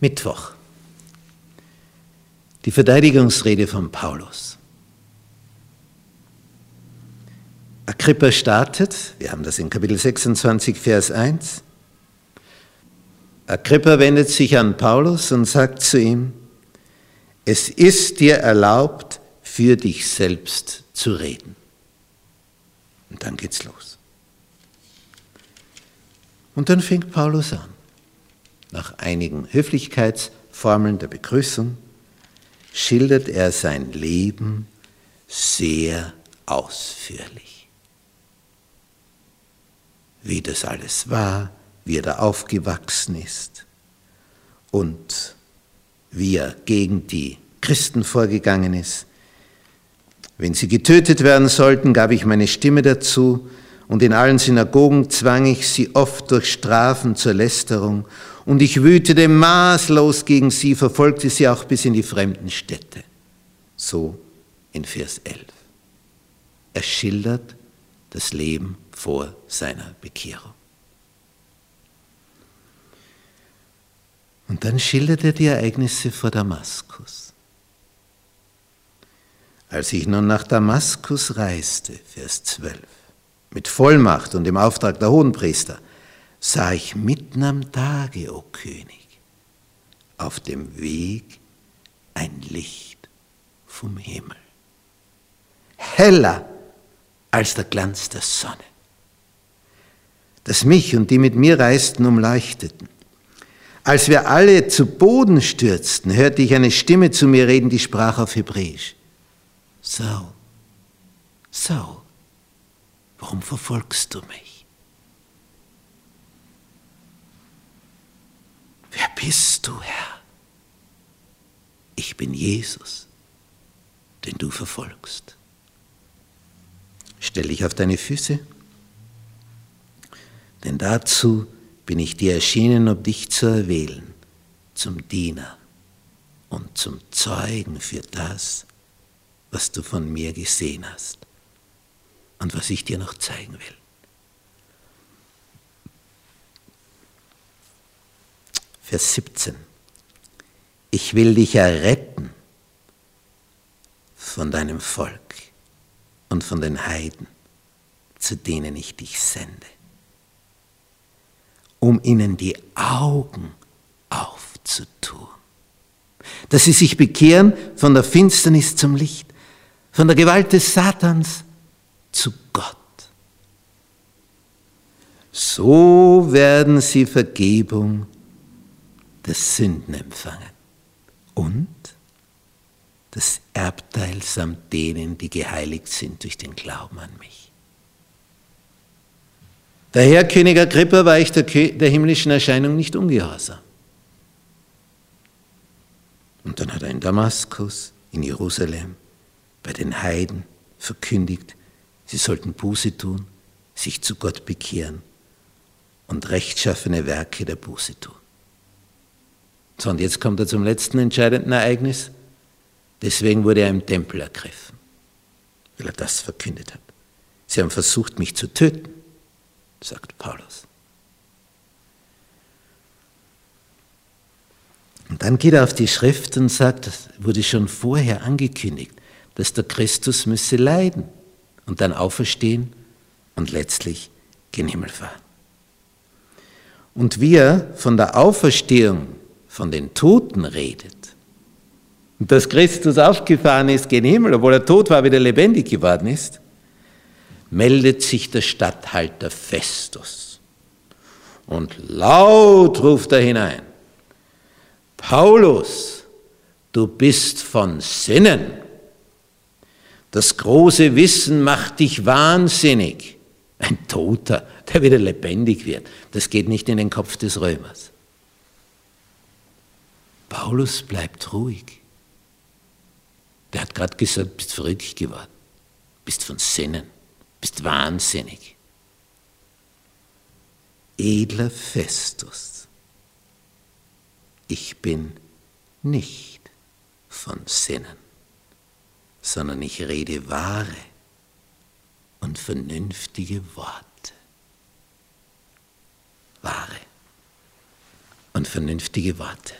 Mittwoch. Die Verteidigungsrede von Paulus. Agrippa startet, wir haben das in Kapitel 26, Vers 1. Agrippa wendet sich an Paulus und sagt zu ihm, es ist dir erlaubt, für dich selbst zu reden. Und dann geht's los. Und dann fängt Paulus an. Nach einigen Höflichkeitsformeln der Begrüßung schildert er sein Leben sehr ausführlich. Wie das alles war, wie er da aufgewachsen ist und wie er gegen die Christen vorgegangen ist. Wenn sie getötet werden sollten, gab ich meine Stimme dazu und in allen Synagogen zwang ich sie oft durch Strafen zur Lästerung und ich wütete maßlos gegen sie, verfolgte sie auch bis in die fremden Städte. So in Vers 11. Er schildert das Leben vor seiner Bekehrung. Und dann schildert er die Ereignisse vor Damaskus. Als ich nun nach Damaskus reiste, Vers 12, mit Vollmacht und im Auftrag der Hohenpriester, sah ich mitten am Tage, o König, auf dem Weg ein Licht vom Himmel, heller als der Glanz der Sonne, das mich und die mit mir reisten umleuchteten. Als wir alle zu Boden stürzten, hörte ich eine Stimme zu mir reden, die sprach auf Hebräisch. Saul, Saul, warum verfolgst du mich? Wer bist du, Herr? Ich bin Jesus, den du verfolgst. Stell dich auf deine Füße, denn dazu bin ich dir erschienen, um dich zu erwählen, zum Diener und zum Zeugen für das, was du von mir gesehen hast und was ich dir noch zeigen will. Vers 17. Ich will dich erretten von deinem Volk und von den Heiden, zu denen ich dich sende um ihnen die Augen aufzutun. Dass sie sich bekehren von der Finsternis zum Licht, von der Gewalt des Satans zu Gott. So werden sie Vergebung der Sünden empfangen und das Erbteil samt denen, die geheiligt sind durch den Glauben an mich. Der Herr König Agrippa war ich der, der himmlischen Erscheinung nicht ungehorsam. Und dann hat er in Damaskus, in Jerusalem, bei den Heiden verkündigt, sie sollten Buße tun, sich zu Gott bekehren und rechtschaffene Werke der Buße tun. So, und jetzt kommt er zum letzten entscheidenden Ereignis. Deswegen wurde er im Tempel ergriffen, weil er das verkündet hat. Sie haben versucht, mich zu töten sagt Paulus. Und dann geht er auf die Schrift und sagt, das wurde schon vorher angekündigt, dass der Christus müsse leiden und dann auferstehen und letztlich gen Himmel fahren. Und wie er von der Auferstehung von den Toten redet, und dass Christus aufgefahren ist gen Himmel, obwohl er tot war, wieder lebendig geworden ist, meldet sich der Statthalter Festus. Und laut ruft er hinein, Paulus, du bist von Sinnen. Das große Wissen macht dich wahnsinnig. Ein Toter, der wieder lebendig wird, das geht nicht in den Kopf des Römers. Paulus bleibt ruhig. Der hat gerade gesagt, bist verrückt geworden, bist von Sinnen bist wahnsinnig. Edler Festus, ich bin nicht von Sinnen, sondern ich rede wahre und vernünftige Worte. Wahre und vernünftige Worte.